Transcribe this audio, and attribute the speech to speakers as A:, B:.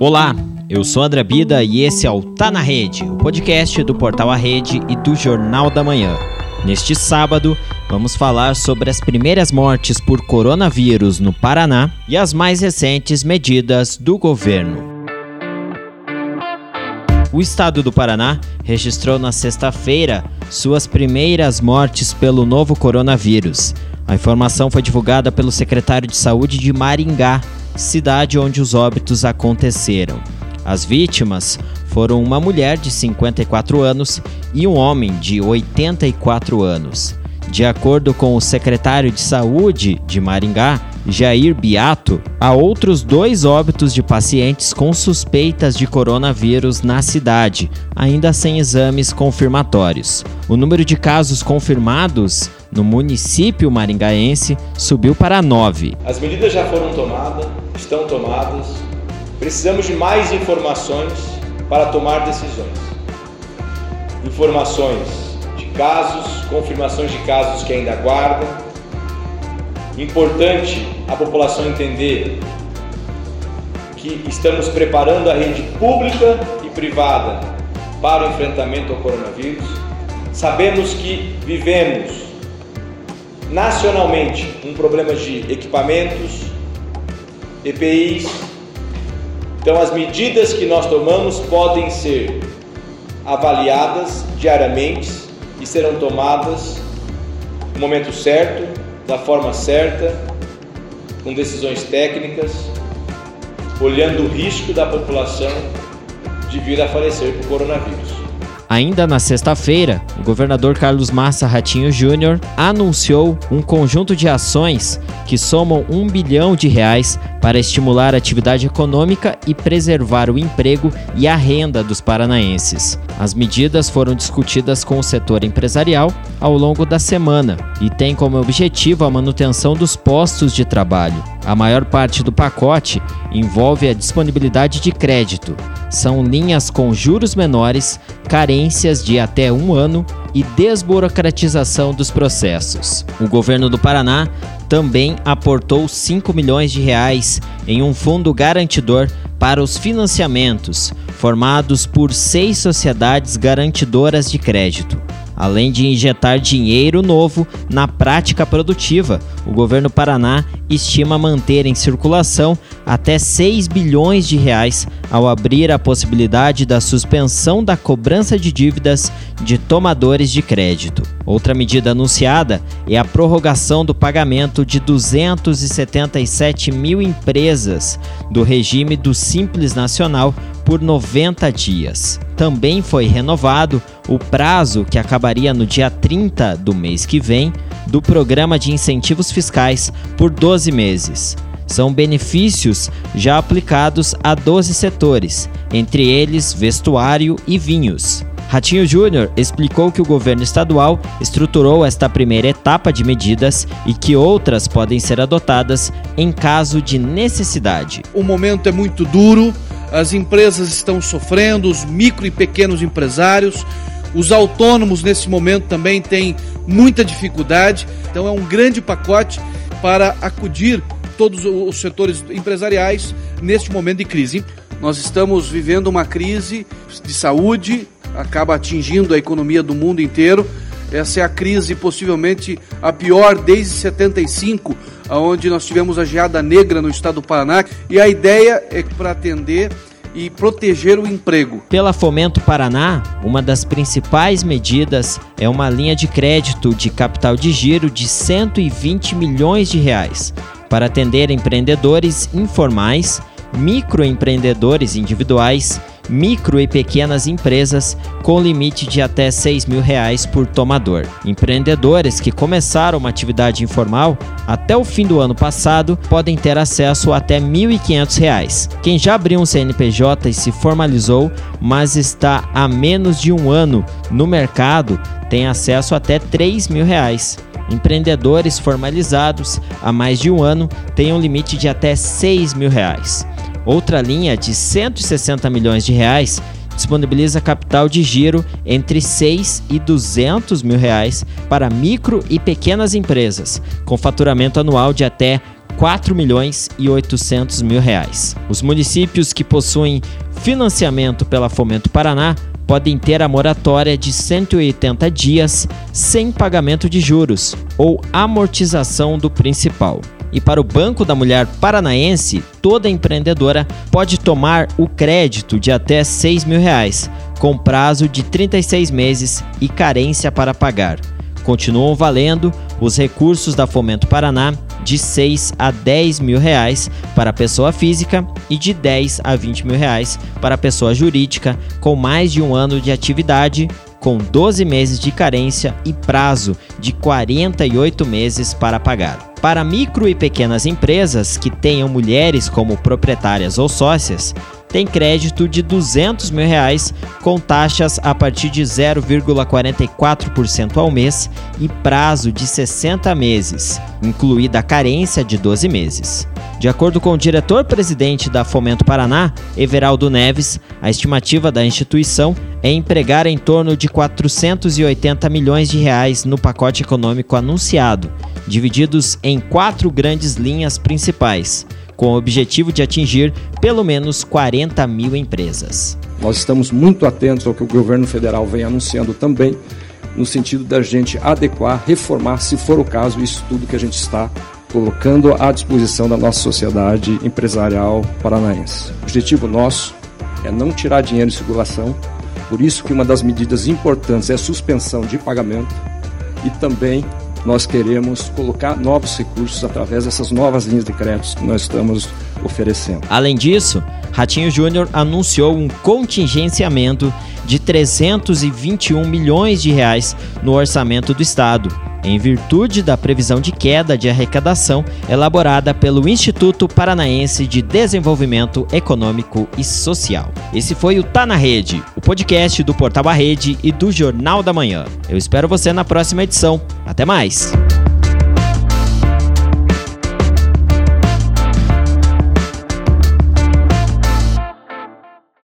A: Olá, eu sou André Bida e esse é o Tá na Rede, o podcast do Portal A Rede e do Jornal da Manhã. Neste sábado, vamos falar sobre as primeiras mortes por coronavírus no Paraná e as mais recentes medidas do governo. O estado do Paraná registrou na sexta-feira suas primeiras mortes pelo novo coronavírus. A informação foi divulgada pelo secretário de Saúde de Maringá, cidade onde os óbitos aconteceram. As vítimas foram uma mulher de 54 anos e um homem de 84 anos. De acordo com o secretário de Saúde de Maringá, Jair Biato, há outros dois óbitos de pacientes com suspeitas de coronavírus na cidade, ainda sem exames confirmatórios. O número de casos confirmados no município maringaense subiu para nove.
B: As medidas já foram tomadas, estão tomadas. Precisamos de mais informações para tomar decisões. Informações de casos, confirmações de casos que ainda aguardam. Importante a população entender que estamos preparando a rede pública e privada para o enfrentamento ao coronavírus. Sabemos que vivemos nacionalmente um problema de equipamentos, EPIs. Então, as medidas que nós tomamos podem ser avaliadas diariamente e serão tomadas no momento certo, da forma certa, com decisões técnicas, olhando o risco da população de vir a falecer por coronavírus.
A: Ainda na sexta-feira, o governador Carlos Massa Ratinho Júnior anunciou um conjunto de ações que somam um bilhão de reais para estimular a atividade econômica e preservar o emprego e a renda dos paranaenses. As medidas foram discutidas com o setor empresarial ao longo da semana e têm como objetivo a manutenção dos postos de trabalho. A maior parte do pacote envolve a disponibilidade de crédito. São linhas com juros menores, carências de até um ano e desburocratização dos processos. O governo do Paraná também aportou 5 milhões de reais em um fundo garantidor para os financiamentos, formados por seis sociedades garantidoras de crédito. Além de injetar dinheiro novo na prática produtiva, o governo Paraná estima manter em circulação até 6 bilhões de reais ao abrir a possibilidade da suspensão da cobrança de dívidas de tomadores de crédito. Outra medida anunciada é a prorrogação do pagamento de 277 mil empresas do regime do Simples Nacional por 90 dias. Também foi renovado o prazo que acabaria no dia 30 do mês que vem do programa de incentivos fiscais por 12 meses. São benefícios já aplicados a 12 setores, entre eles vestuário e vinhos. Ratinho Júnior explicou que o governo estadual estruturou esta primeira etapa de medidas e que outras podem ser adotadas em caso de necessidade.
C: O momento é muito duro, as empresas estão sofrendo, os micro e pequenos empresários, os autônomos nesse momento também têm muita dificuldade. Então é um grande pacote para acudir todos os setores empresariais neste momento de crise. Nós estamos vivendo uma crise de saúde, acaba atingindo a economia do mundo inteiro. Essa é a crise possivelmente a pior desde 75, onde nós tivemos a geada negra no estado do Paraná. E a ideia é para atender e proteger o emprego.
A: Pela Fomento Paraná, uma das principais medidas é uma linha de crédito de capital de giro de 120 milhões de reais para atender empreendedores informais, microempreendedores individuais micro e pequenas empresas com limite de até 6 mil reais por tomador. Empreendedores que começaram uma atividade informal até o fim do ano passado podem ter acesso a até 1.500 reais. Quem já abriu um CNPJ e se formalizou, mas está há menos de um ano no mercado, tem acesso até 3 mil reais. Empreendedores formalizados há mais de um ano têm um limite de até 6 mil reais. Outra linha de 160 milhões de reais disponibiliza capital de giro entre 6 e 200 mil reais para micro e pequenas empresas, com faturamento anual de até 4 milhões e 800 mil reais. Os municípios que possuem financiamento pela Fomento Paraná podem ter a moratória de 180 dias sem pagamento de juros ou amortização do principal. E para o Banco da Mulher Paranaense, toda empreendedora pode tomar o crédito de até 6 mil reais, com prazo de 36 meses e carência para pagar. Continuam valendo os recursos da Fomento Paraná de 6 a 10 mil reais para a pessoa física e de 10 a 20 mil reais para a pessoa jurídica com mais de um ano de atividade, com 12 meses de carência e prazo de 48 meses para pagar. Para micro e pequenas empresas que tenham mulheres como proprietárias ou sócias, tem crédito de 200 mil reais com taxas a partir de 0,44% ao mês e prazo de 60 meses, incluída a carência de 12 meses. De acordo com o diretor-presidente da Fomento Paraná, Everaldo Neves, a estimativa da instituição é empregar em torno de 480 milhões de reais no pacote econômico anunciado, divididos em quatro grandes linhas principais com o objetivo de atingir pelo menos 40 mil empresas.
D: Nós estamos muito atentos ao que o governo federal vem anunciando também, no sentido da gente adequar, reformar, se for o caso, isso tudo que a gente está colocando à disposição da nossa sociedade empresarial paranaense. O objetivo nosso é não tirar dinheiro de circulação, por isso que uma das medidas importantes é a suspensão de pagamento e também nós queremos colocar novos recursos através dessas novas linhas de créditos que nós estamos oferecendo.
A: Além disso, Ratinho Júnior anunciou um contingenciamento de 321 milhões de reais no orçamento do estado, em virtude da previsão de queda de arrecadação elaborada pelo Instituto Paranaense de Desenvolvimento Econômico e Social. Esse foi o Tá na Rede, o podcast do Portal A Rede e do Jornal da Manhã. Eu espero você na próxima edição. Até mais!